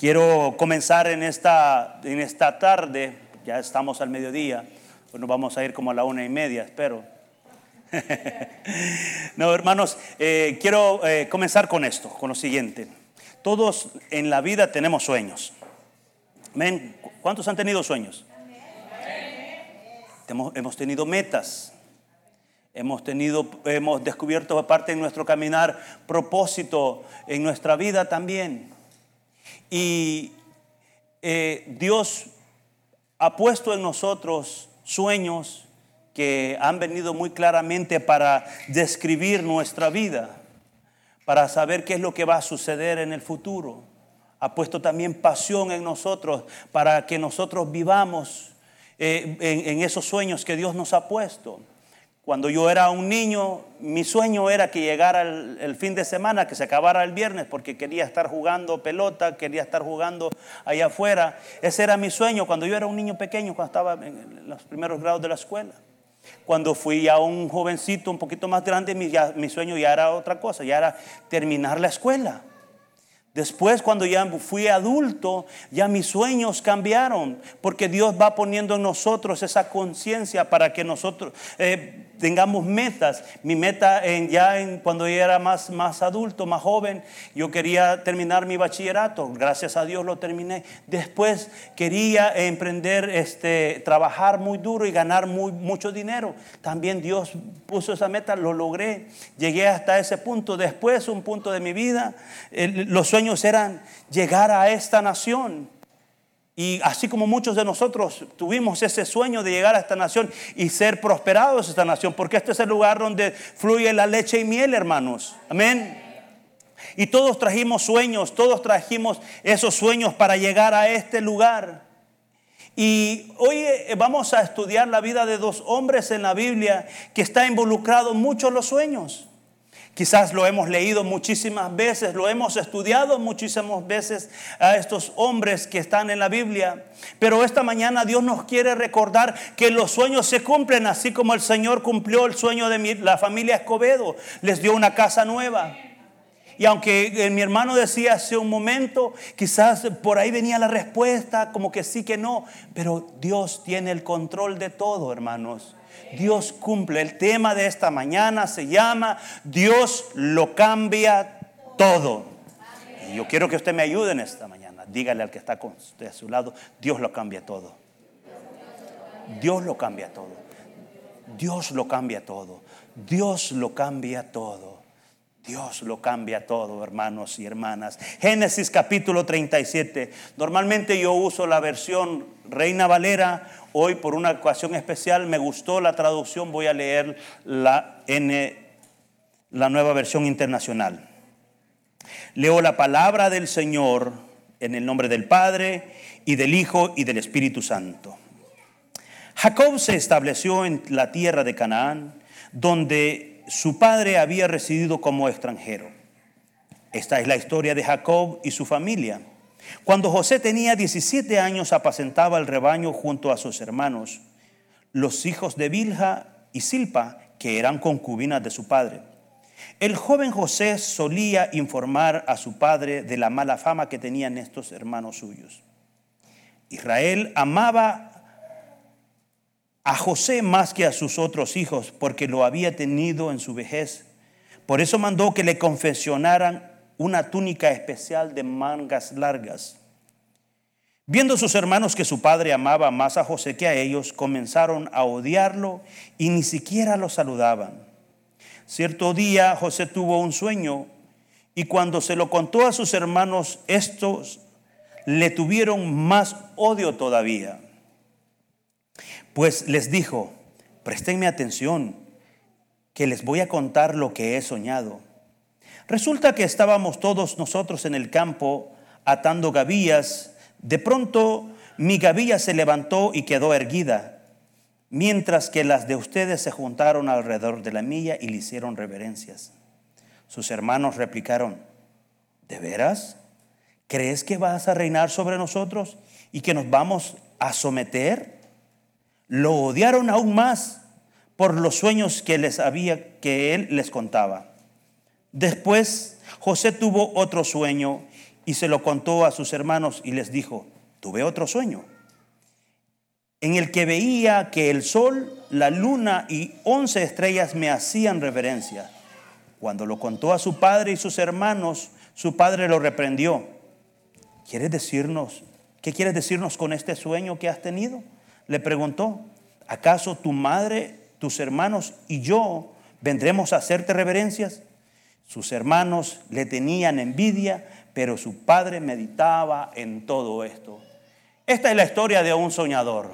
Quiero comenzar en esta, en esta tarde, ya estamos al mediodía, pues nos vamos a ir como a la una y media, espero. no, hermanos, eh, quiero eh, comenzar con esto, con lo siguiente. Todos en la vida tenemos sueños. ¿Cuántos han tenido sueños? Hemos, hemos tenido metas. Hemos tenido, hemos descubierto aparte en nuestro caminar propósito en nuestra vida también. Y eh, Dios ha puesto en nosotros sueños que han venido muy claramente para describir nuestra vida, para saber qué es lo que va a suceder en el futuro. Ha puesto también pasión en nosotros para que nosotros vivamos eh, en esos sueños que Dios nos ha puesto. Cuando yo era un niño, mi sueño era que llegara el, fin de semana, que se acabara el viernes, porque quería estar jugando pelota, quería estar jugando allá afuera. Ese era mi sueño cuando yo era un niño pequeño, cuando estaba en los primeros grados de la escuela. Cuando fui ya un jovencito un poquito más grande, mi, mi sueño ya era otra cosa, ya era terminar la escuela. Después, cuando ya fui adulto, ya mis sueños cambiaron, porque Dios va poniendo en nosotros esa conciencia para que nosotros eh, tengamos metas. Mi meta en, ya cuando yo era más, más adulto, más joven, yo quería terminar mi bachillerato. Gracias a Dios lo terminé. Después quería emprender, este, trabajar muy duro y ganar muy, mucho dinero. También Dios puso esa meta, lo logré. Llegué hasta ese punto. Después, un punto de mi vida, los sueños eran llegar a esta nación y así como muchos de nosotros tuvimos ese sueño de llegar a esta nación y ser prosperados esta nación, porque este es el lugar donde fluye la leche y miel, hermanos. Amén. Y todos trajimos sueños, todos trajimos esos sueños para llegar a este lugar. Y hoy eh, vamos a estudiar la vida de dos hombres en la Biblia que está involucrado mucho en los sueños. Quizás lo hemos leído muchísimas veces, lo hemos estudiado muchísimas veces a estos hombres que están en la Biblia. Pero esta mañana Dios nos quiere recordar que los sueños se cumplen así como el Señor cumplió el sueño de la familia Escobedo. Les dio una casa nueva. Y aunque eh, mi hermano decía hace un momento, quizás por ahí venía la respuesta, como que sí que no, pero Dios tiene el control de todo, hermanos. Dios cumple. El tema de esta mañana se llama Dios lo cambia todo. Y yo quiero que usted me ayude en esta mañana. Dígale al que está a su lado, Dios lo cambia todo. Dios lo cambia todo. Dios lo cambia todo. Dios lo cambia todo. Dios lo cambia todo, hermanos y hermanas. Génesis capítulo 37. Normalmente yo uso la versión Reina Valera Hoy por una ocasión especial me gustó la traducción, voy a leer la, N, la nueva versión internacional. Leo la palabra del Señor en el nombre del Padre y del Hijo y del Espíritu Santo. Jacob se estableció en la tierra de Canaán, donde su padre había residido como extranjero. Esta es la historia de Jacob y su familia. Cuando José tenía 17 años apacentaba el rebaño junto a sus hermanos, los hijos de Bilha y Silpa, que eran concubinas de su padre. El joven José solía informar a su padre de la mala fama que tenían estos hermanos suyos. Israel amaba a José más que a sus otros hijos porque lo había tenido en su vejez. Por eso mandó que le confesionaran una túnica especial de mangas largas. Viendo sus hermanos que su padre amaba más a José que a ellos, comenzaron a odiarlo y ni siquiera lo saludaban. Cierto día José tuvo un sueño y cuando se lo contó a sus hermanos, estos le tuvieron más odio todavía. Pues les dijo, prestenme atención, que les voy a contar lo que he soñado. Resulta que estábamos todos nosotros en el campo atando gavillas. De pronto mi gavilla se levantó y quedó erguida, mientras que las de ustedes se juntaron alrededor de la milla y le hicieron reverencias. Sus hermanos replicaron, ¿de veras? ¿Crees que vas a reinar sobre nosotros y que nos vamos a someter? Lo odiaron aún más por los sueños que les había que él les contaba. Después José tuvo otro sueño y se lo contó a sus hermanos y les dijo, tuve otro sueño, en el que veía que el sol, la luna y once estrellas me hacían reverencia. Cuando lo contó a su padre y sus hermanos, su padre lo reprendió. ¿Quieres decirnos, qué quieres decirnos con este sueño que has tenido? Le preguntó. ¿Acaso tu madre, tus hermanos y yo vendremos a hacerte reverencias? Sus hermanos le tenían envidia, pero su padre meditaba en todo esto. Esta es la historia de un soñador.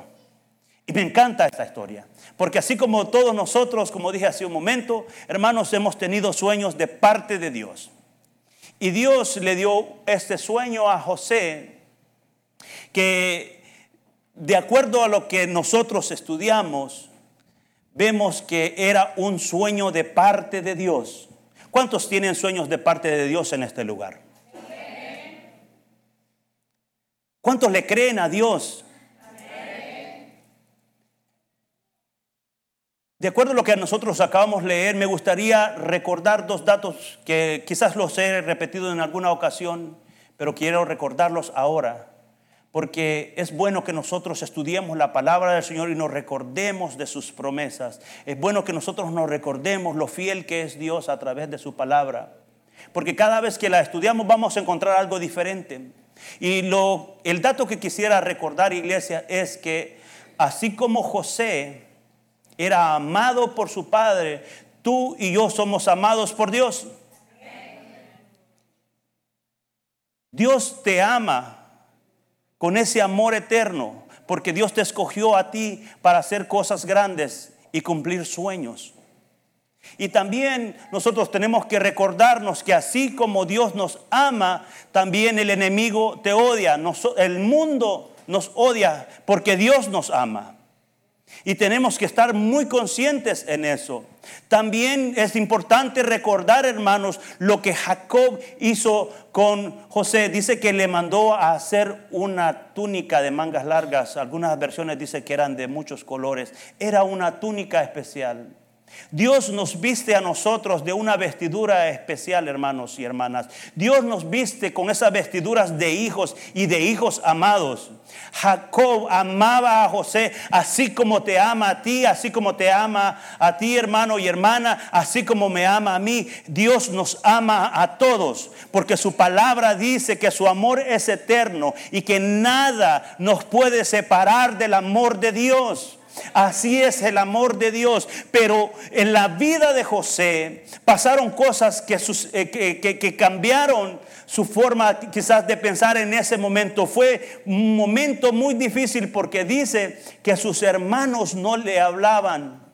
Y me encanta esta historia, porque así como todos nosotros, como dije hace un momento, hermanos, hemos tenido sueños de parte de Dios. Y Dios le dio este sueño a José, que de acuerdo a lo que nosotros estudiamos, vemos que era un sueño de parte de Dios. ¿Cuántos tienen sueños de parte de Dios en este lugar? ¿Cuántos le creen a Dios? De acuerdo a lo que nosotros acabamos de leer, me gustaría recordar dos datos que quizás los he repetido en alguna ocasión, pero quiero recordarlos ahora, porque es bueno que nosotros estudiemos la palabra del Señor y nos recordemos de sus promesas. Es bueno que nosotros nos recordemos lo fiel que es Dios a través de su palabra, porque cada vez que la estudiamos vamos a encontrar algo diferente. Y lo, el dato que quisiera recordar, iglesia, es que así como José, era amado por su padre, tú y yo somos amados por Dios. Dios te ama con ese amor eterno, porque Dios te escogió a ti para hacer cosas grandes y cumplir sueños. Y también nosotros tenemos que recordarnos que así como Dios nos ama, también el enemigo te odia. el mundo nos odia porque Dios nos ama. Y tenemos que estar muy conscientes en eso. También es importante recordar, hermanos, lo que Jacob hizo con José. Dice que le mandó a hacer una túnica de mangas largas. Algunas versiones dicen que eran de muchos colores. Era una túnica especial. Dios nos viste a nosotros de una vestidura especial, hermanos y hermanas. Dios nos viste con esas vestiduras de hijos y de hijos amados. Jacob amaba a José así como te ama a ti, así como te ama a ti, hermano y hermana, así como me ama a mí. Dios nos ama a todos, porque su palabra dice que su amor es eterno y que nada nos puede separar del amor de Dios. Así es el amor de Dios. Pero en la vida de José pasaron cosas eh, que, cambiaron su forma quizás de pensar en ese momento. Fue un momento muy difícil porque dice que sus hermanos no le hablaban.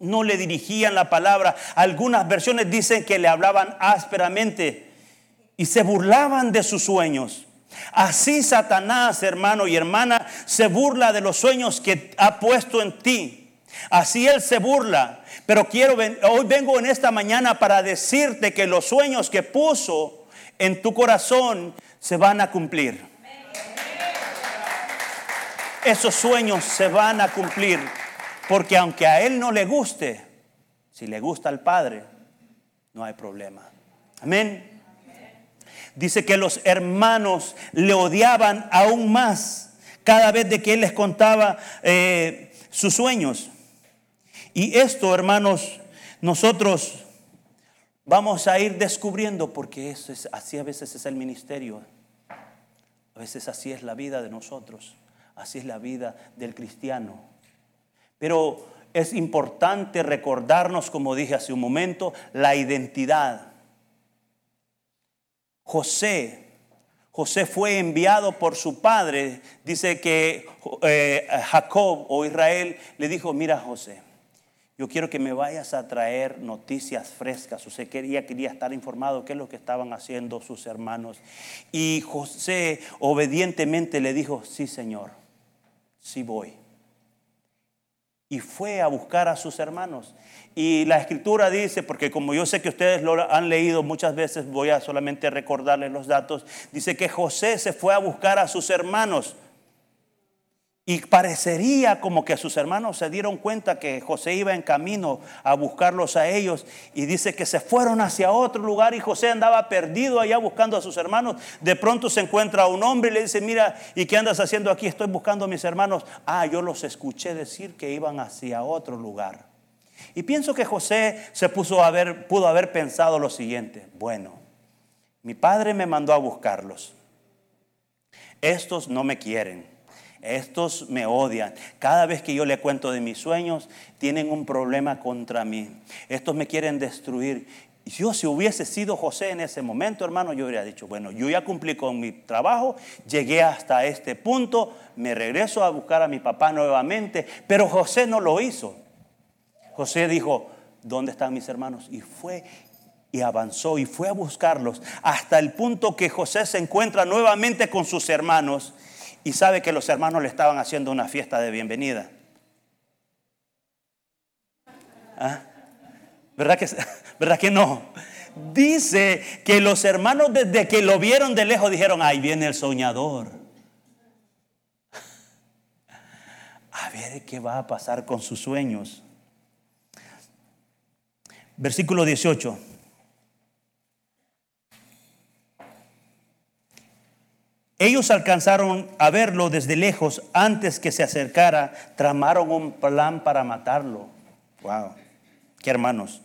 No le dirigían la palabra. Algunas versiones dicen que le hablaban ásperamente y se burlaban de sus sueños. Así Satanás, hermano y hermana, se burla de los sueños que ha puesto en ti. Así él se burla. Pero quiero, hoy vengo en esta mañana para decirte que los sueños que puso en tu corazón se van a cumplir. Esos sueños se van a cumplir. Porque aunque a él no le guste, si le gusta al Padre, no hay problema. Amén. Dice que los hermanos le odiaban aún más cada vez de que él les contaba eh, sus sueños. Y esto, hermanos, nosotros vamos a ir descubriendo porque eso es, así a veces es el ministerio. A veces así es la vida de nosotros. Así es la vida del cristiano. Pero es importante recordarnos, como dije hace un momento, la identidad. José, José fue enviado por su padre. Dice que eh, Jacob o Israel le dijo, mira José, yo quiero que me vayas a traer noticias frescas. José quería, quería estar informado qué es lo que estaban haciendo sus hermanos. Y José obedientemente le dijo, sí Señor, sí voy. Y fue a buscar a sus hermanos. Y la escritura dice, porque como yo sé que ustedes lo han leído muchas veces, voy a solamente recordarles los datos, dice que José se fue a buscar a sus hermanos. Y parecería como que sus hermanos se dieron cuenta que José iba en camino a buscarlos a ellos y dice que se fueron hacia otro lugar y José andaba perdido allá buscando a sus hermanos. De pronto se encuentra un hombre y le dice, mira, ¿y qué andas haciendo aquí? Estoy buscando a mis hermanos. Ah, yo los escuché decir que iban hacia otro lugar. Y pienso que José se puso pudo haber pensado lo siguiente, bueno, mi padre me mandó a buscarlos. Estos no me quieren estos me odian. Cada vez que yo le cuento de mis sueños, tienen un problema contra mí. Estos me quieren destruir. Yo si hubiese sido José en ese momento, hermano, yo habría dicho, bueno, yo ya cumplí con mi trabajo, llegué hasta este punto, me regreso a buscar a mi papá nuevamente, pero José no lo hizo. José dijo, ¿dónde están mis hermanos? Y fue y avanzó y fue a buscarlos hasta el punto que José se encuentra nuevamente con sus hermanos y sabe que los hermanos le estaban haciendo una fiesta de bienvenida. ¿Ah? ¿Verdad, que, ¿Verdad que no? Dice que los hermanos desde que lo vieron de lejos dijeron, ahí viene el soñador. A ver qué va a pasar con sus sueños. Versículo 18. Ellos alcanzaron a verlo desde lejos antes que se acercara, tramaron un plan para matarlo. Wow, qué hermanos.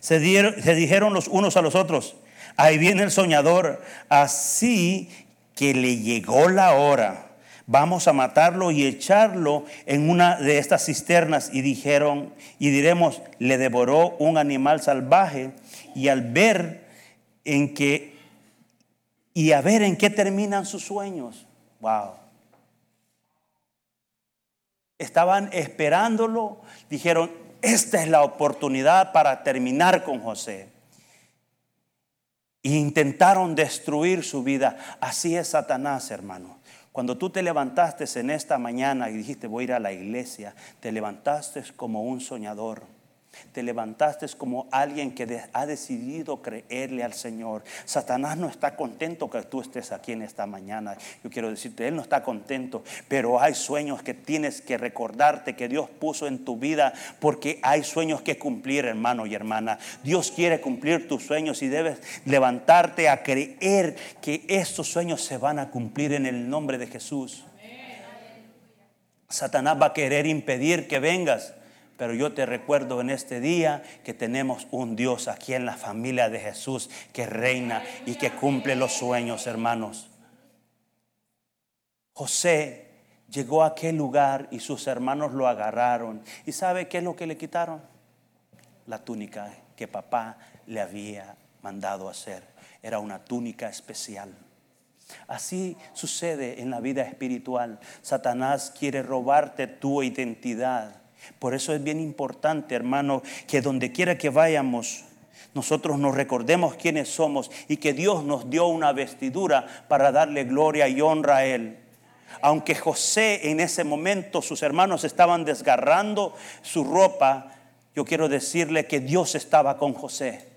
Se, se dijeron los unos a los otros, ahí viene el soñador, así que le llegó la hora. Vamos a matarlo y echarlo en una de estas cisternas. Y dijeron, y diremos, le devoró un animal salvaje. Y al ver en que y a ver en qué terminan sus sueños. Wow. Estaban esperándolo, dijeron, esta es la oportunidad para terminar con José. E intentaron destruir su vida. Así es Satanás, hermano. Cuando tú te levantaste en esta mañana y dijiste voy a ir a la iglesia, te levantaste como un soñador te levantaste como alguien que ha decidido creerle al Señor. Satanás no está contento que tú estés aquí en esta mañana. Yo quiero decirte, Él no está contento, pero hay sueños que tienes que recordarte que Dios puso en tu vida porque hay sueños que cumplir, hermano y hermana. Dios quiere cumplir tus sueños y debes levantarte a creer que estos sueños se van a cumplir en el nombre de Jesús. Satanás va a querer impedir que vengas. Pero yo te recuerdo en este día que tenemos un Dios aquí en la familia de Jesús que reina y que cumple los sueños, hermanos. José llegó a aquel lugar y sus hermanos lo agarraron. ¿Y sabe qué es lo que le quitaron? La túnica que papá le había mandado hacer. Era una túnica especial. Así sucede en la vida espiritual. Satanás quiere robarte tu identidad por eso es bien importante, hermano, que donde quiera que vayamos, nosotros nos recordemos quiénes somos y que Dios nos dio una vestidura para darle gloria y honra a Él. Aunque José en ese momento sus hermanos estaban desgarrando su ropa, yo quiero decirle que Dios estaba con José.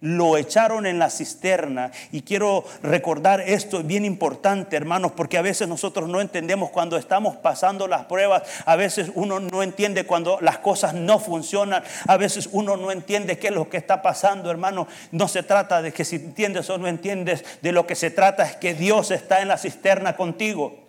Lo echaron en la cisterna y quiero recordar esto, es bien importante hermanos, porque a veces nosotros no entendemos cuando estamos pasando las pruebas, a veces uno no entiende cuando las cosas no funcionan, a veces uno no entiende qué es lo que está pasando hermano. No se trata de que si entiendes o no entiendes, de lo que se trata es que Dios está en la cisterna contigo.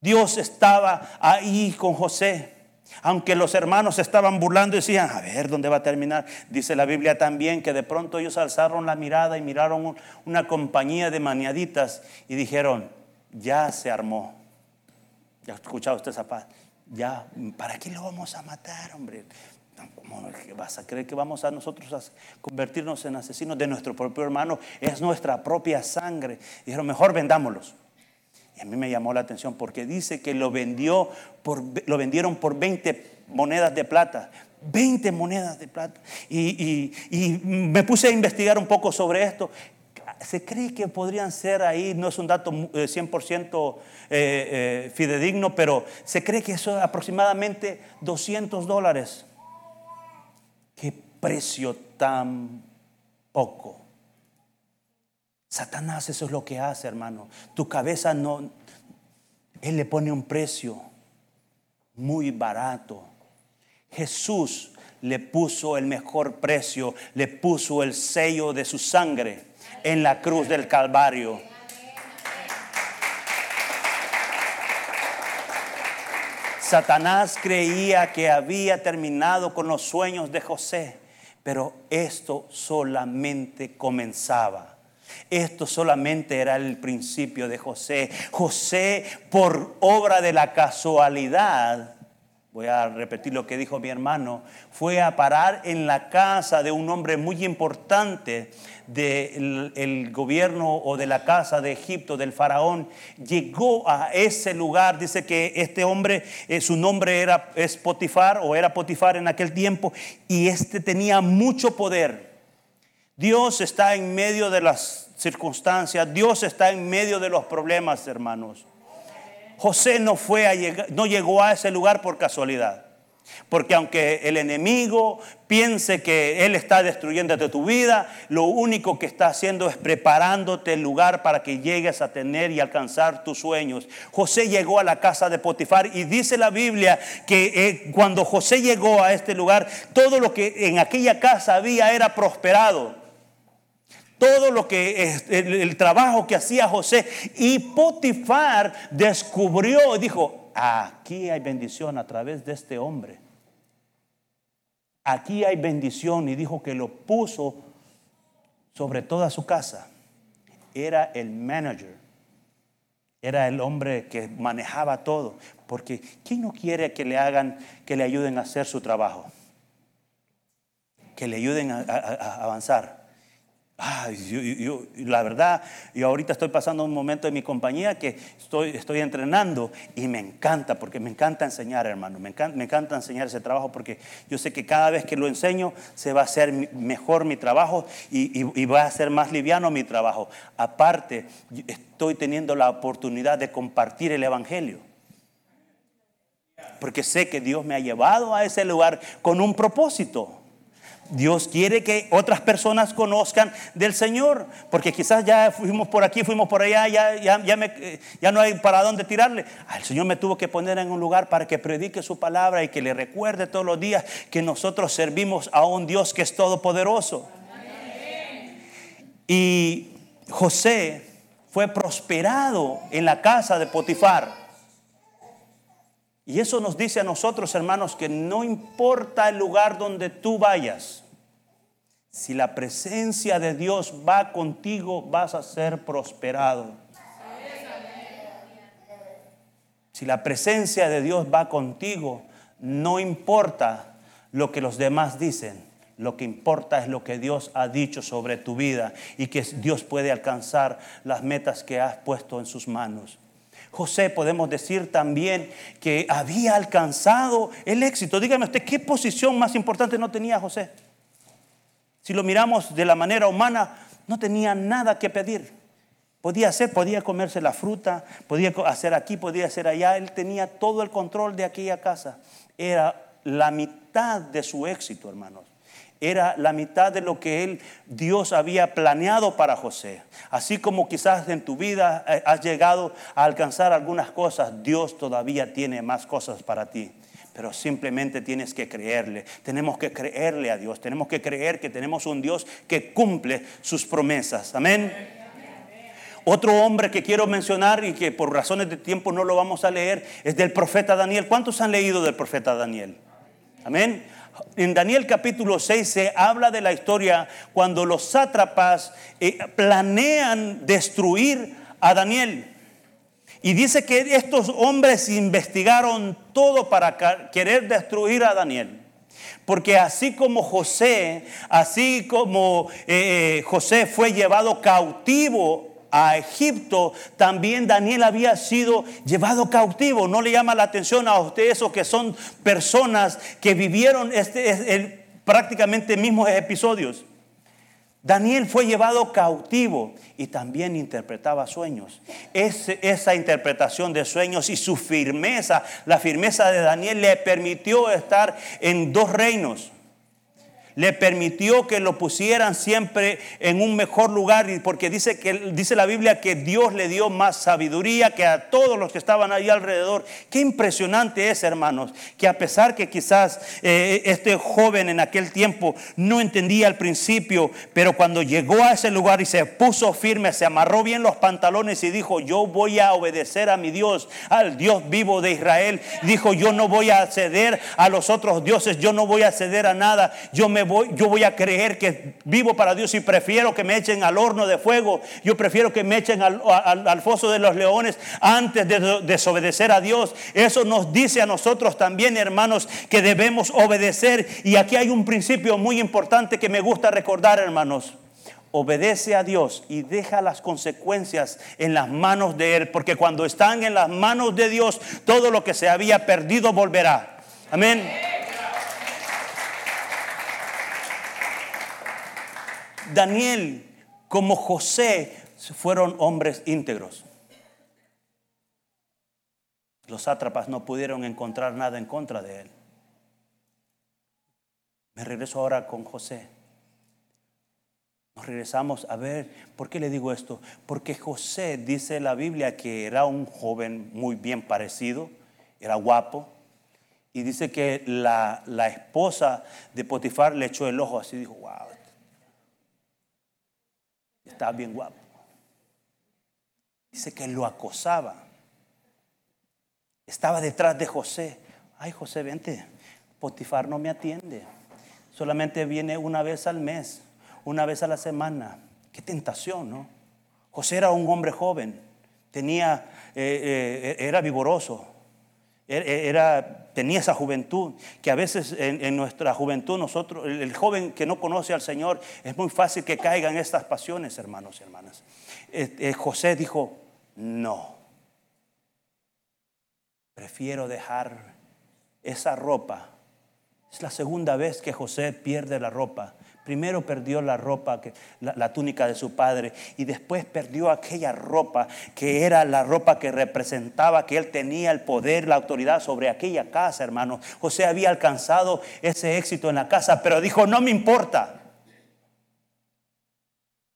Dios estaba ahí con José. Aunque los hermanos estaban burlando y decían, a ver, ¿dónde va a terminar? Dice la Biblia también que de pronto ellos alzaron la mirada y miraron una compañía de maniaditas y dijeron, ya se armó. ¿Ya ha escuchado usted esa paz? Ya, ¿para qué lo vamos a matar, hombre? ¿Cómo vas a creer que vamos a nosotros a convertirnos en asesinos de nuestro propio hermano? Es nuestra propia sangre. Dijeron, mejor vendámoslos. Y a mí me llamó la atención porque dice que lo, vendió por, lo vendieron por 20 monedas de plata. 20 monedas de plata. Y, me puse a investigar un poco sobre esto. Se cree que podrían ser ahí, no es un dato 100% eh, eh, fidedigno, pero se cree que es aproximadamente 200 dólares. Qué precio tan poco. Satanás eso es lo que hace, hermano. Tu cabeza no, él le pone un precio muy barato. Jesús le puso el mejor precio, le puso el sello de su sangre en la cruz del Calvario. Satanás creía que había terminado con los sueños de José, pero esto solamente comenzaba. Esto solamente era el principio de José. José, por obra de la casualidad, voy a repetir lo que dijo mi hermano, fue a parar en la casa de un hombre muy importante del gobierno o de la casa de Egipto, del faraón. Llegó a ese lugar, dice que este hombre, eh, su nombre era es Potifar o era Potifar en aquel tiempo, y este tenía mucho poder. Dios está en medio de las circunstancias, Dios está en medio de los problemas, hermanos. José no, fue a llegar, no llegó a ese lugar por casualidad. Porque aunque el enemigo piense que él está destruyendo tu vida, lo único que está haciendo es preparándote el lugar para que llegues a tener y alcanzar tus sueños. José llegó a la casa de Potifar y dice la Biblia que eh, cuando José llegó a este lugar, todo lo que en aquella casa había era prosperado todo lo que el, trabajo que hacía José. Y Potifar descubrió y dijo, aquí hay bendición a través de este hombre. Aquí hay bendición y dijo que lo puso sobre toda su casa. Era el manager. Era el hombre que manejaba todo. Porque ¿quién no quiere que le hagan, que le ayuden a hacer su trabajo? Que le ayuden a avanzar. Ay, yo, la verdad, yo ahorita estoy pasando un momento en mi compañía que estoy, estoy entrenando y me encanta, porque me encanta enseñar, hermano. Me encanta, enseñar ese trabajo porque yo sé que cada vez que lo enseño se va a hacer mejor mi trabajo y, y va a ser más liviano mi trabajo. Aparte, estoy teniendo la oportunidad de compartir el Evangelio. Porque sé que Dios me ha llevado a ese lugar con un propósito. Dios quiere que otras personas conozcan del Señor, porque quizás ya fuimos por aquí, fuimos por allá, ya, ya, ya, me, ya no hay para dónde tirarle. Ah, el Señor me tuvo que poner en un lugar para que predique su palabra y que le recuerde todos los días que nosotros servimos a un Dios que es todopoderoso. Y José fue prosperado en la casa de Potifar. Y eso nos dice a nosotros, hermanos, que no importa el lugar donde tú vayas, si la presencia de Dios va contigo, vas a ser prosperado. Si la presencia de Dios va contigo, no importa lo que los demás dicen. Lo que importa es lo que Dios ha dicho sobre tu vida y que Dios puede alcanzar las metas que has puesto en sus manos. José podemos decir también que había alcanzado el éxito. Dígame usted, ¿qué posición más importante no tenía José? Si lo miramos de la manera humana, no tenía nada que pedir. Podía hacer, podía comerse la fruta, podía hacer aquí, podía hacer allá. Él tenía todo el control de aquella casa. Era la mitad de su éxito, hermanos. Era la mitad de lo que él, Dios había planeado para José. Así como quizás en tu vida eh, has llegado a alcanzar algunas cosas, Dios todavía tiene más cosas para ti pero simplemente tienes que creerle. Tenemos que creerle a Dios, tenemos que creer que tenemos un Dios que cumple sus promesas. Amén. Otro hombre que quiero mencionar y que por razones de tiempo no lo vamos a leer es del profeta Daniel. ¿Cuántos han leído del profeta Daniel? Amén. En Daniel capítulo 6 se habla de la historia cuando los sátrapas eh, planean destruir a Daniel. Y dice que estos hombres investigaron todo para querer destruir a Daniel. Porque así como José, así como eh, eh, José fue llevado cautivo a Egipto, también Daniel había sido llevado cautivo. ¿No le llama la atención a ustedes eso que son personas que vivieron este, prácticamente mismos episodios? Daniel fue llevado cautivo y también interpretaba sueños. esa interpretación de sueños y su firmeza, la firmeza de Daniel le permitió estar en dos reinos. Le permitió que lo pusieran siempre en un mejor lugar porque dice que dice la Biblia que Dios le dio más sabiduría que a todos los que estaban ahí alrededor. Qué impresionante es, hermanos, que a pesar que quizás eh, este joven en aquel tiempo no entendía al principio, pero cuando llegó a ese lugar y se puso firme, se amarró bien los pantalones y dijo, "Yo voy a obedecer a mi Dios, al Dios vivo de Israel." Dijo, "Yo no voy a ceder a los otros dioses, yo no voy a ceder a nada. Yo me yo voy a creer que vivo para Dios y prefiero que me echen al horno de fuego. Yo prefiero que me echen al, foso de los leones antes de desobedecer a Dios. Eso nos dice a nosotros también, hermanos, que debemos obedecer. Y aquí hay un principio muy importante que me gusta recordar, hermanos obedece a Dios y deja las consecuencias en las manos de Él, porque cuando están en las manos de Dios, todo lo que se había perdido volverá. Amén. Daniel como José fueron hombres íntegros. Los sátrapas no pudieron encontrar nada en contra de él. Me regreso ahora con José. Nos regresamos a ver, ¿por qué le digo esto? Porque José dice la Biblia que era un joven muy bien parecido, era guapo, y dice que la, la esposa de Potifar le echó el ojo así, dijo, wow, estaba bien guapo. Dice que lo acosaba. Estaba detrás de José. Ay, José, vente. Potifar no me atiende. Solamente viene una vez al mes, una vez a la semana. Qué tentación, ¿no? José era un hombre joven. Tenía, eh, eh, era vigoroso. Er, er, era, tenía esa juventud, que a veces en, nuestra juventud nosotros, el, joven que no conoce al Señor, es muy fácil que caiga en estas pasiones, hermanos y hermanas. José dijo, no, prefiero dejar esa ropa. Es la segunda vez que José pierde la ropa. Primero perdió la ropa, la, túnica de su padre, y después perdió aquella ropa que era la ropa que representaba que él tenía el poder, la autoridad sobre aquella casa, hermano. José había alcanzado ese éxito en la casa, pero dijo, no me importa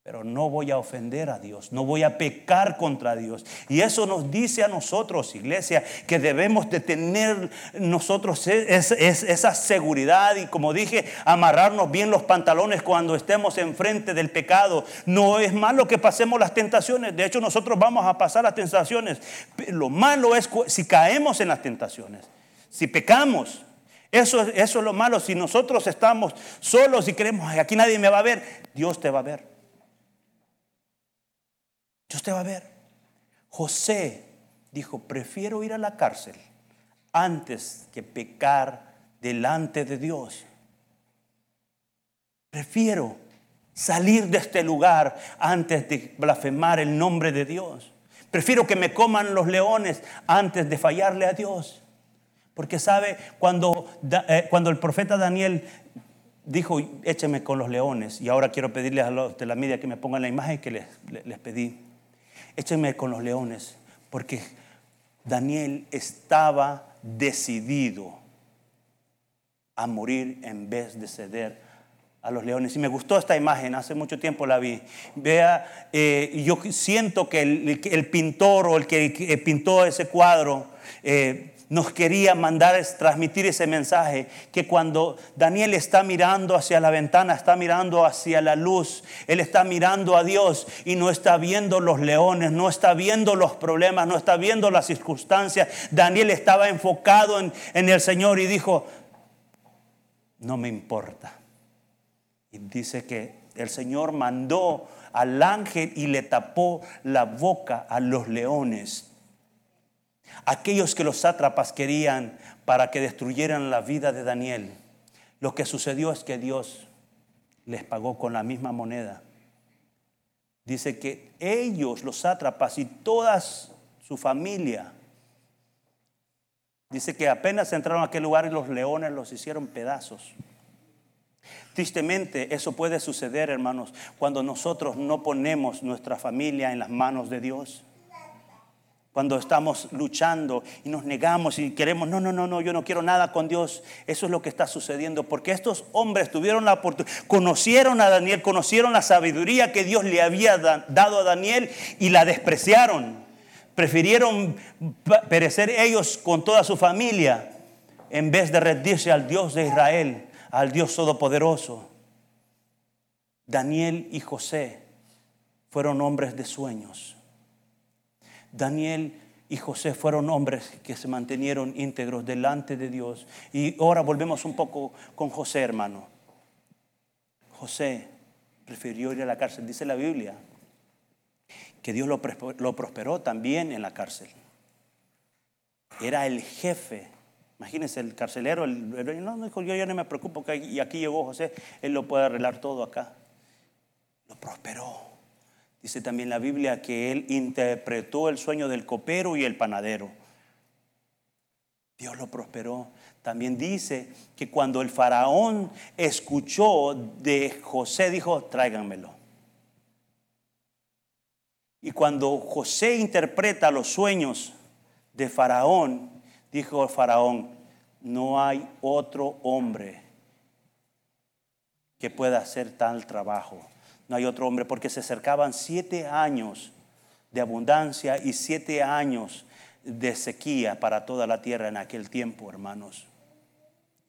pero no voy a ofender a Dios, no voy a pecar contra Dios. Y eso nos dice a nosotros, iglesia, que debemos de tener nosotros esa seguridad y como dije, amarrarnos bien los pantalones cuando estemos enfrente del pecado. No es malo que pasemos las tentaciones, de hecho nosotros vamos a pasar las tentaciones. Lo malo es si caemos en las tentaciones, si pecamos. Eso, eso es lo malo, si nosotros estamos solos y creemos, aquí nadie me va a ver, Dios te va a ver. Dios te va a ver. José dijo, prefiero ir a la cárcel antes que pecar delante de Dios. Prefiero salir de este lugar antes de blasfemar el nombre de Dios. Prefiero que me coman los leones antes de fallarle a Dios. Porque sabe, cuando, eh, cuando el profeta Daniel dijo, écheme con los leones, y ahora quiero pedirles a los de la media que me pongan la imagen que les, les pedí échenme con los leones, porque Daniel estaba decidido a morir en vez de ceder a los leones. Y me gustó esta imagen, hace mucho tiempo la vi. Vea, eh, yo siento que el, pintor o el que, pintó ese cuadro eh, nos quería mandar, transmitir ese mensaje, que cuando Daniel está mirando hacia la ventana, está mirando hacia la luz, él está mirando a Dios y no está viendo los leones, no está viendo los problemas, no está viendo las circunstancias. Daniel estaba enfocado en, en el Señor y dijo, no me importa. Y dice que el Señor mandó al ángel y le tapó la boca a los leones aquellos que los sátrapas querían para que destruyeran la vida de Daniel. Lo que sucedió es que Dios les pagó con la misma moneda. Dice que ellos, los sátrapas y toda su familia, dice que apenas entraron a aquel lugar y los leones los hicieron pedazos. Tristemente, eso puede suceder, hermanos, cuando nosotros no ponemos nuestra familia en las manos de Dios. Cuando estamos luchando y nos negamos y queremos, no, no, no, no, yo no quiero nada con Dios. Eso es lo que está sucediendo. Porque estos hombres tuvieron la oportunidad, conocieron a Daniel, conocieron la sabiduría que Dios le había dado a Daniel y la despreciaron. Prefirieron perecer ellos con toda su familia en vez de rendirse al Dios de Israel, al Dios Todopoderoso. Daniel y José fueron hombres de sueños. Daniel y José fueron hombres que se mantenieron íntegros delante de Dios. Y ahora volvemos un poco con José, hermano. José prefirió ir a la cárcel, dice la Biblia, que Dios lo, prosperó también en la cárcel. Era el jefe. Imagínense, el carcelero, el, no, dijo, yo ya no me preocupo, que y aquí llegó José, él lo puede arreglar todo acá. Lo prosperó. Dice también la Biblia que él interpretó el sueño del copero y el panadero. Dios lo prosperó. También dice que cuando el faraón escuchó de José, dijo, tráiganmelo. Y cuando José interpreta los sueños de Faraón, dijo el Faraón, no hay otro hombre que pueda hacer tal trabajo. No hay otro hombre, porque se acercaban siete años de abundancia y siete años de sequía para toda la tierra en aquel tiempo, hermanos.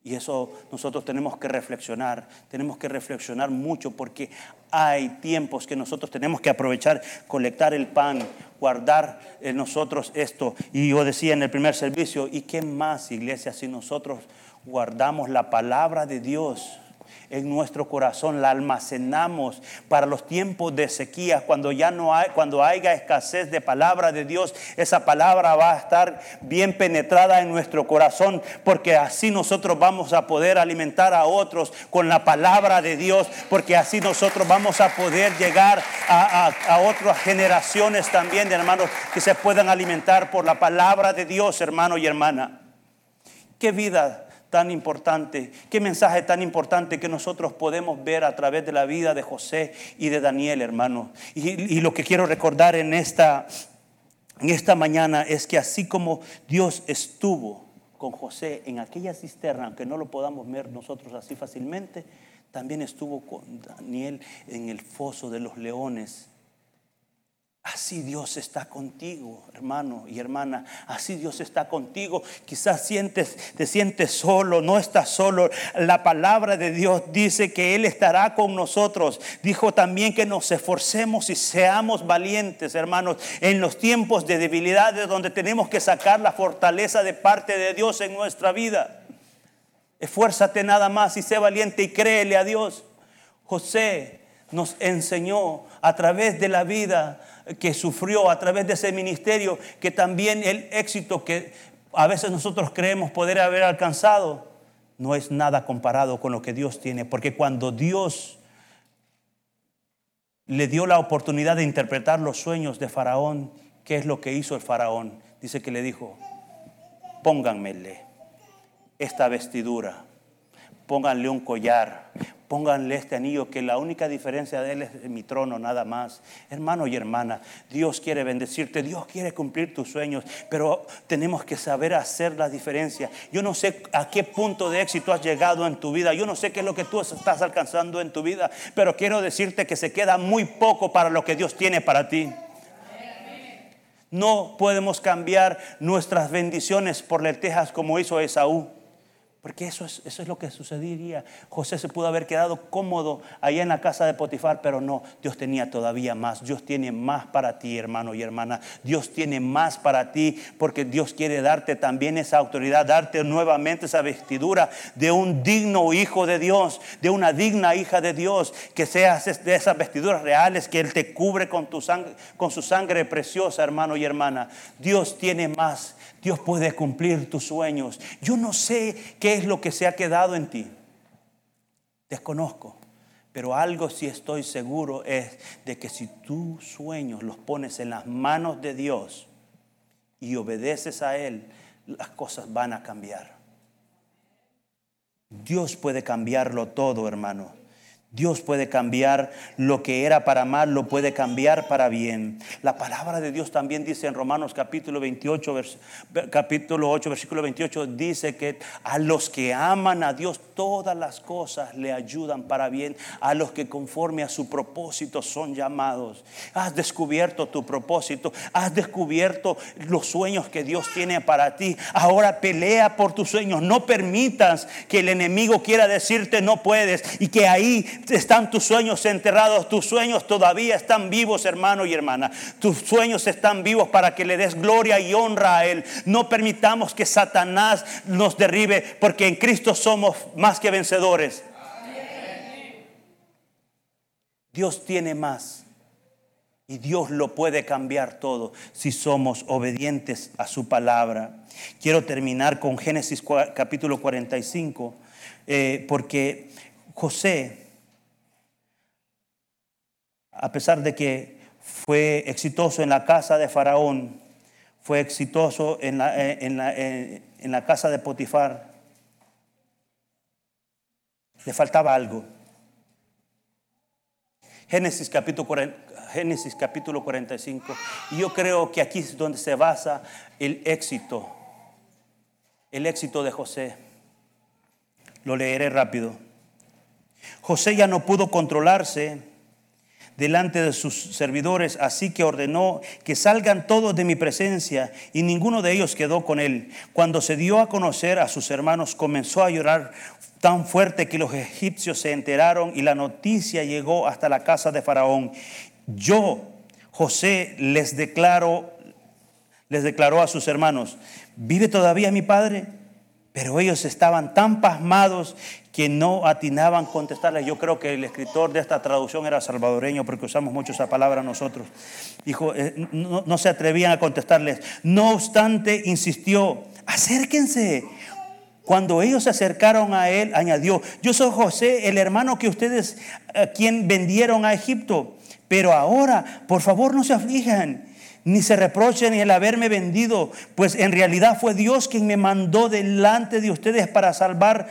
Y eso nosotros tenemos que reflexionar, tenemos que reflexionar mucho porque hay tiempos que nosotros tenemos que aprovechar, colectar el pan, guardar en nosotros esto. Y yo decía en el primer servicio, ¿y qué más, iglesia, si nosotros guardamos la palabra de Dios? En nuestro corazón, la almacenamos para los tiempos de sequía, cuando ya no hay, cuando haya escasez de palabra de Dios, esa palabra va a estar bien penetrada en nuestro corazón, porque así nosotros vamos a poder alimentar a otros con la palabra de Dios, porque así nosotros vamos a poder llegar a, a otras generaciones también de hermanos que se puedan alimentar por la palabra de Dios, hermano y hermana. ¿Qué vida tan importante, qué mensaje tan importante que nosotros podemos ver a través de la vida de José y de Daniel, hermano. Y, lo que quiero recordar en esta, en esta mañana es que así como Dios estuvo con José en aquella cisterna, aunque no lo podamos ver nosotros así fácilmente, también estuvo con Daniel en el foso de los leones Así Dios está contigo, hermano y hermana. Así Dios está contigo. Quizás sientes, te sientes solo, no estás solo. La palabra de Dios dice que Él estará con nosotros. Dijo también que nos esforcemos y seamos valientes, hermanos, en los tiempos de debilidades donde tenemos que sacar la fortaleza de parte de Dios en nuestra vida. Esfuérzate nada más y sé valiente y créele a Dios. José nos enseñó a través de la vida que sufrió a través de ese ministerio, que también el éxito que a veces nosotros creemos poder haber alcanzado, no es nada comparado con lo que Dios tiene, porque cuando Dios le dio la oportunidad de interpretar los sueños de Faraón, ¿qué es lo que hizo el Faraón? Dice que le dijo, pónganmele esta vestidura, pónganle un collar, Pónganle este anillo que la única diferencia de él es mi trono nada más. Hermano y hermana, Dios quiere bendecirte, Dios quiere cumplir tus sueños, pero tenemos que saber hacer la diferencia. Yo no sé a qué punto de éxito has llegado en tu vida, yo no sé qué es lo que tú estás alcanzando en tu vida, pero quiero decirte que se queda muy poco para lo que Dios tiene para ti. No podemos cambiar nuestras bendiciones por lentejas como hizo Esaú. Porque eso es, eso es lo que sucedería. José se pudo haber quedado cómodo allá en la casa de Potifar, pero no, Dios tenía todavía más. Dios tiene más para ti, hermano y hermana. Dios tiene más para ti porque Dios quiere darte también esa autoridad, darte nuevamente esa vestidura de un digno hijo de Dios, de una digna hija de Dios, que seas de esas vestiduras reales que Él te cubre con, con su sangre preciosa, hermano y hermana. Dios tiene más Dios puede cumplir tus sueños. Yo no sé qué es lo que se ha quedado en ti. Desconozco. Pero algo sí estoy seguro es de que si tus sueños los pones en las manos de Dios y obedeces a Él, las cosas van a cambiar. Dios puede cambiarlo todo, hermano. Dios puede cambiar lo que era para mal, lo puede cambiar para bien. La palabra de Dios también dice en Romanos capítulo 28, capítulo 8, versículo 28, dice que a los que aman a Dios todas las cosas le ayudan para bien, a los que conforme a su propósito son llamados. Has descubierto tu propósito, has descubierto los sueños que Dios tiene para ti. Ahora pelea por tus sueños, no permitas que el enemigo quiera decirte no puedes y que ahí están tus sueños enterrados, tus sueños todavía están vivos, hermano y hermana. Tus sueños están vivos para que le des gloria y honra a Él. No permitamos que Satanás nos derribe, porque en Cristo somos más que vencedores. Dios tiene más. Y Dios lo puede cambiar todo si somos obedientes a su palabra. Quiero terminar con Génesis capítulo 45, eh, porque José a pesar de que fue exitoso en la casa de Faraón, fue exitoso en la, eh, eh, en la, casa de Potifar, le faltaba algo. Génesis capítulo, Génesis capítulo 45. Y yo creo que aquí es donde se basa el éxito, el éxito de José. Lo leeré rápido. José ya no pudo controlarse delante de sus servidores, así que ordenó que salgan todos de mi presencia, y ninguno de ellos quedó con él. Cuando se dio a conocer a sus hermanos, comenzó a llorar tan fuerte que los egipcios se enteraron y la noticia llegó hasta la casa de Faraón. Yo, José, les les declaró a sus hermanos, ¿vive todavía mi padre? Pero ellos estaban tan pasmados que no atinaban contestarle. Yo creo que el escritor de esta traducción era salvadoreño porque usamos mucho esa palabra nosotros. Dijo, eh, no, se atrevían a contestarles. No obstante, insistió, acérquense. Cuando ellos se acercaron a él, añadió, yo soy José, el hermano que ustedes, a quien vendieron a Egipto. Pero ahora, por favor, no se aflijan ni se reprochen el haberme vendido, pues en realidad fue Dios quien me mandó delante de ustedes para salvar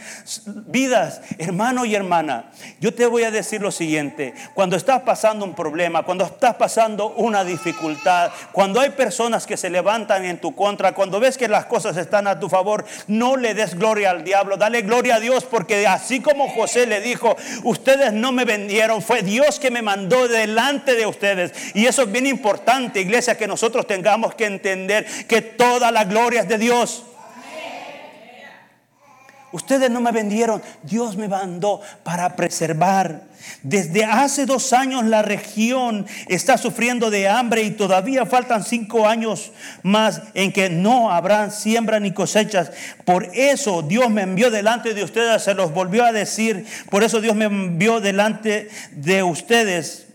vidas, hermano y hermana. Yo te voy a decir lo siguiente, cuando estás pasando un problema, cuando estás pasando una dificultad, cuando hay personas que se levantan en tu contra, cuando ves que las cosas están a tu favor, no le des gloria al diablo, dale gloria a Dios, porque así como José le dijo, ustedes no me vendieron, fue Dios que me mandó delante de ustedes. Y eso es bien importante, iglesia, que nosotros tengamos que entender que toda la gloria es de Dios. Ustedes no me vendieron, Dios me mandó para preservar. Desde hace dos años la región está sufriendo de hambre y todavía faltan cinco años más en que no habrán siembra ni cosechas. Por eso Dios me envió delante de ustedes, se los volvió a decir. Por eso Dios me envió delante de ustedes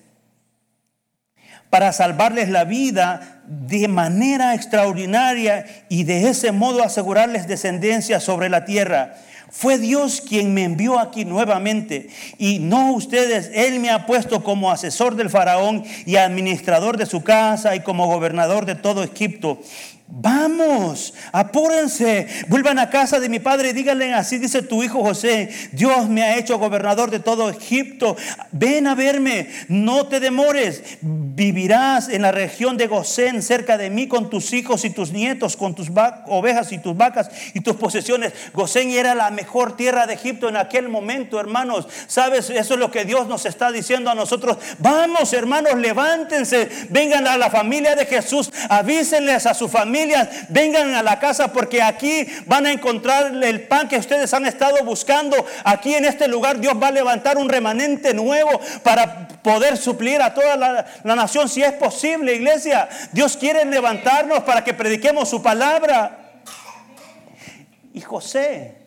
para salvarles la vida de manera extraordinaria y de ese modo asegurarles descendencia sobre la tierra. Fue Dios quien me envió aquí nuevamente y no ustedes. Él me ha puesto como asesor del faraón y administrador de su casa y como gobernador de todo Egipto. Vamos, apúrense, vuelvan a casa de mi padre díganle, así dice tu hijo José, Dios me ha hecho gobernador de todo Egipto, ven a verme, no te demores, vivirás en la región de Gosén cerca de mí con tus hijos y tus nietos, con tus ovejas y tus vacas y tus posesiones. Gosén era la mejor tierra de Egipto en aquel momento, hermanos. ¿Sabes? Eso es lo que Dios nos está diciendo a nosotros. Vamos, hermanos, levántense, vengan a la familia de Jesús, avísenles a su familia vengan a la casa porque aquí van a encontrar el pan que ustedes han estado buscando. Aquí en este lugar Dios va a levantar un remanente nuevo para poder suplir a toda la, nación si es posible, iglesia. Dios quiere levantarnos para que prediquemos su palabra. Y José,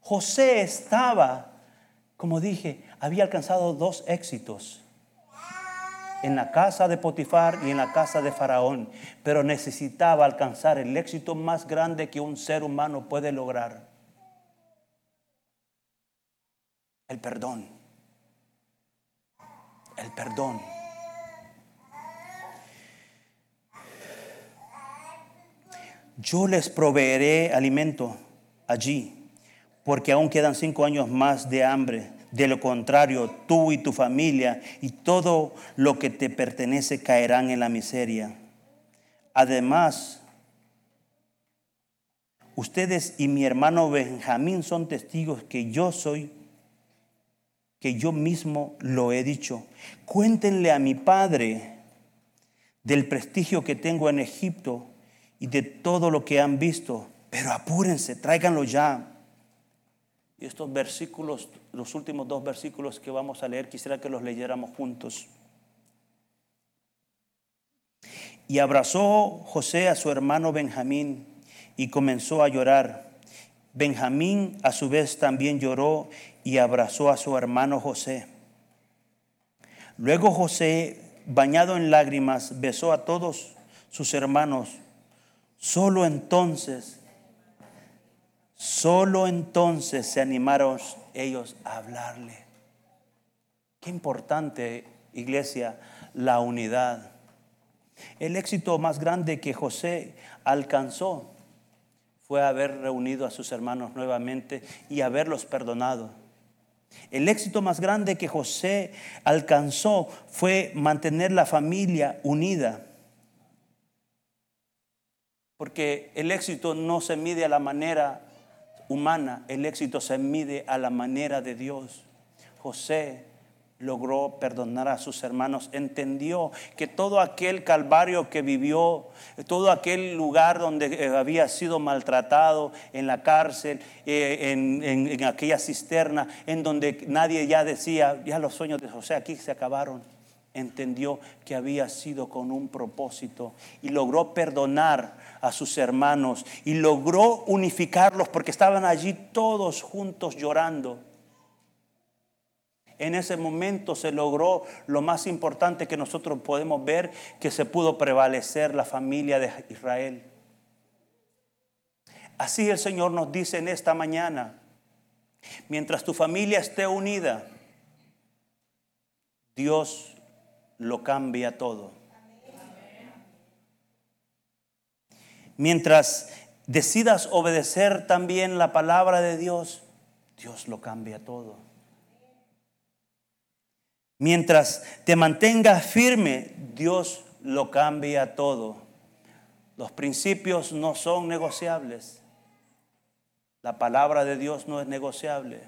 José estaba, como dije, había alcanzado dos éxitos en la casa de Potifar y en la casa de Faraón, pero necesitaba alcanzar el éxito más grande que un ser humano puede lograr. El perdón. El perdón. Yo les proveeré alimento allí, porque aún quedan cinco años más de hambre De lo contrario, tú y tu familia y todo lo que te pertenece caerán en la miseria. Además, ustedes y mi hermano Benjamín son testigos que yo soy, que yo mismo lo he dicho. Cuéntenle a mi padre del prestigio que tengo en Egipto y de todo lo que han visto, pero apúrense, tráiganlo ya. Y estos versículos, los últimos dos versículos que vamos a leer, quisiera que los leyéramos juntos. Y abrazó José a su hermano Benjamín y comenzó a llorar. Benjamín a su vez también lloró y abrazó a su hermano José. Luego José, bañado en lágrimas, besó a todos sus hermanos. Solo entonces, solo entonces se animaron ellos a hablarle. Qué importante, iglesia, la unidad. El éxito más grande que José alcanzó fue haber reunido a sus hermanos nuevamente y haberlos perdonado. El éxito más grande que José alcanzó fue mantener la familia unida. Porque el éxito no se mide a la manera humana, el éxito se mide a la manera de Dios. José logró perdonar a sus hermanos, entendió que todo aquel calvario que vivió, todo aquel lugar donde eh, había sido maltratado, en la cárcel, eh, en, aquella cisterna, en donde nadie ya decía, ya los sueños de José aquí se acabaron, entendió que había sido con un propósito y logró perdonar a sus hermanos y logró unificarlos porque estaban allí todos juntos llorando en ese momento se logró lo más importante que nosotros podemos ver, que se pudo prevalecer la familia de Israel. Así el Señor nos dice en esta mañana, mientras tu familia esté unida, Dios lo cambia todo. Mientras decidas obedecer también la palabra de Dios, Dios lo cambia todo. Mientras te mantengas firme, Dios lo cambia todo. Los principios no son negociables. La palabra de Dios no es negociable.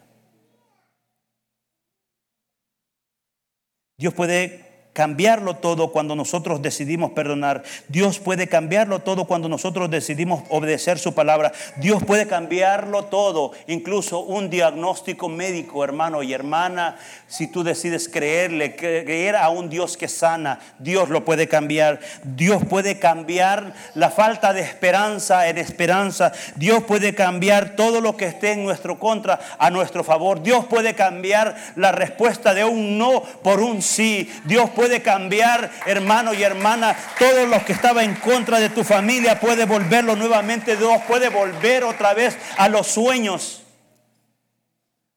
Dios puede cambiarlo todo cuando nosotros decidimos perdonar. Dios puede cambiarlo todo cuando nosotros decidimos obedecer su palabra. Dios puede cambiarlo todo, incluso un diagnóstico médico, hermano y hermana. Si tú decides creerle, creer a un Dios que sana, Dios lo puede cambiar. Dios puede cambiar la falta de esperanza en esperanza. Dios puede cambiar todo lo que esté en nuestro contra a nuestro favor. Dios puede cambiar la respuesta de un no por un sí. Dios puede puede cambiar, hermano y hermana. Todo lo que estaba en contra de tu familia puede volverlo nuevamente. Dios puede volver otra vez a los sueños.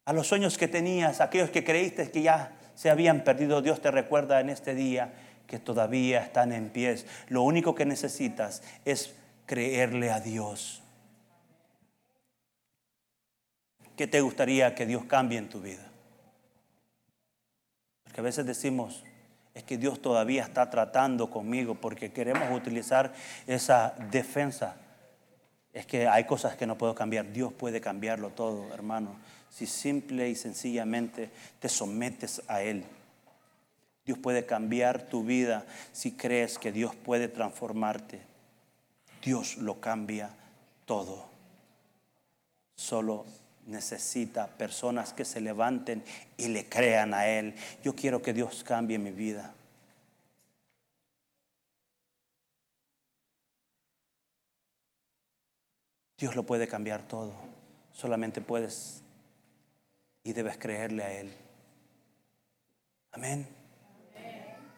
A los sueños que tenías, aquellos que creíste que ya se habían perdido. Dios te recuerda en este día que todavía están en pies. Lo único que necesitas es creerle a Dios. ¿Qué te gustaría que Dios cambie en tu vida? Porque a veces decimos, es que Dios todavía está tratando conmigo porque queremos utilizar esa defensa. Es que hay cosas que no puedo cambiar. Dios puede cambiarlo todo, hermano. Si simple y sencillamente te sometes a Él. Dios puede cambiar tu vida si crees que Dios puede transformarte. Dios lo cambia todo. Solo necesita personas que se levanten y le crean a Él. Yo quiero que Dios cambie mi vida. Dios lo puede cambiar todo. Solamente puedes y debes creerle a Él. Amén.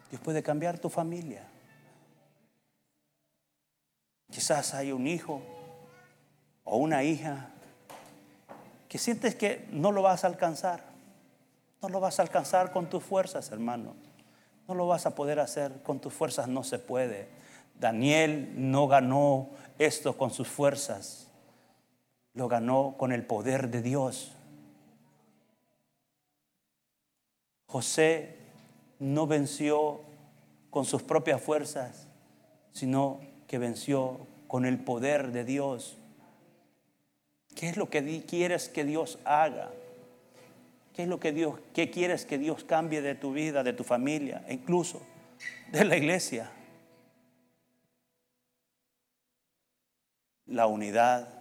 Dios puede cambiar tu familia. Quizás hay un hijo o una hija que sientes que no lo vas a alcanzar. No lo vas a alcanzar con tus fuerzas, hermano. No lo vas a poder hacer con tus fuerzas, no se puede. Daniel no ganó esto con sus fuerzas, lo ganó con el poder de Dios. José no venció con sus propias fuerzas, sino que venció con el poder de Dios. ¿Qué es lo que quieres que Dios haga? ¿Qué es lo que Dios, qué quieres que Dios cambie de tu vida, de tu familia, e incluso de la iglesia? La unidad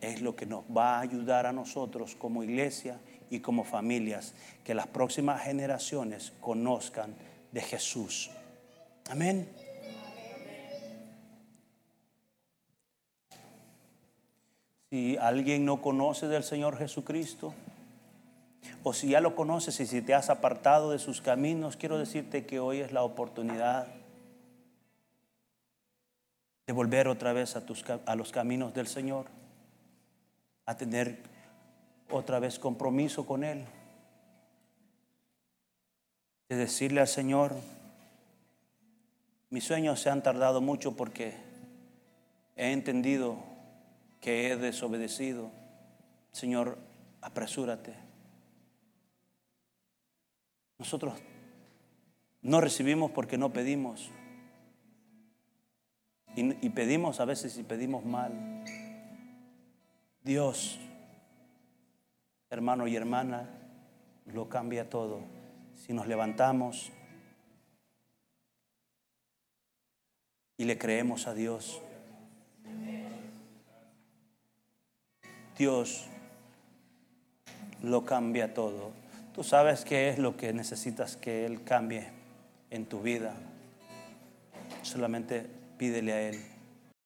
es lo que nos va a ayudar a nosotros como iglesia y como familias, que las próximas generaciones conozcan de Jesús. Amén. Si alguien no conoce del Señor Jesucristo, o si ya lo conoces y si te has apartado de sus caminos, quiero decirte que hoy es la oportunidad de volver otra vez a, tus, a los caminos del Señor, a tener otra vez compromiso con Él, de decirle al Señor, mis sueños se han tardado mucho porque he entendido que he desobedecido. Señor, apresúrate. Nosotros no recibimos porque no pedimos. Y, pedimos a veces y pedimos mal. Dios, hermano y hermana, lo cambia todo. Si nos levantamos y le creemos a Dios, Dios lo cambia todo. Tú sabes qué es lo que necesitas que Él cambie en tu vida. Solamente pídele a Él.